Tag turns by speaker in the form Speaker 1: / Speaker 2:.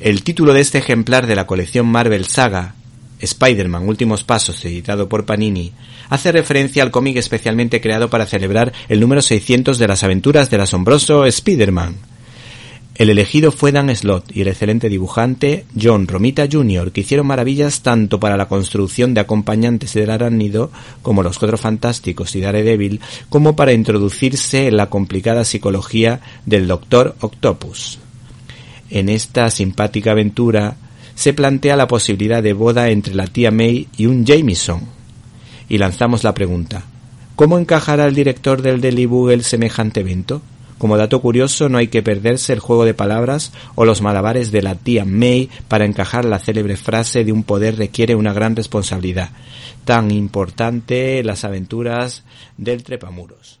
Speaker 1: El título de este ejemplar de la colección Marvel Saga, Spider-Man Últimos Pasos, editado por Panini, hace referencia al cómic especialmente creado para celebrar el número 600 de las aventuras del asombroso Spider-Man. El elegido fue Dan Slott y el excelente dibujante John Romita Jr., que hicieron maravillas tanto para la construcción de acompañantes del arácnido, como los Cuatro Fantásticos y Daredevil, como para introducirse en la complicada psicología del Doctor Octopus. En esta simpática aventura se plantea la posibilidad de boda entre la tía May y un Jameson. Y lanzamos la pregunta, ¿cómo encajará el director del Daily Bugle semejante evento? Como dato curioso, no hay que perderse el juego de palabras o los malabares de la tía May para encajar la célebre frase de un poder requiere una gran responsabilidad, tan importante las aventuras del trepamuros.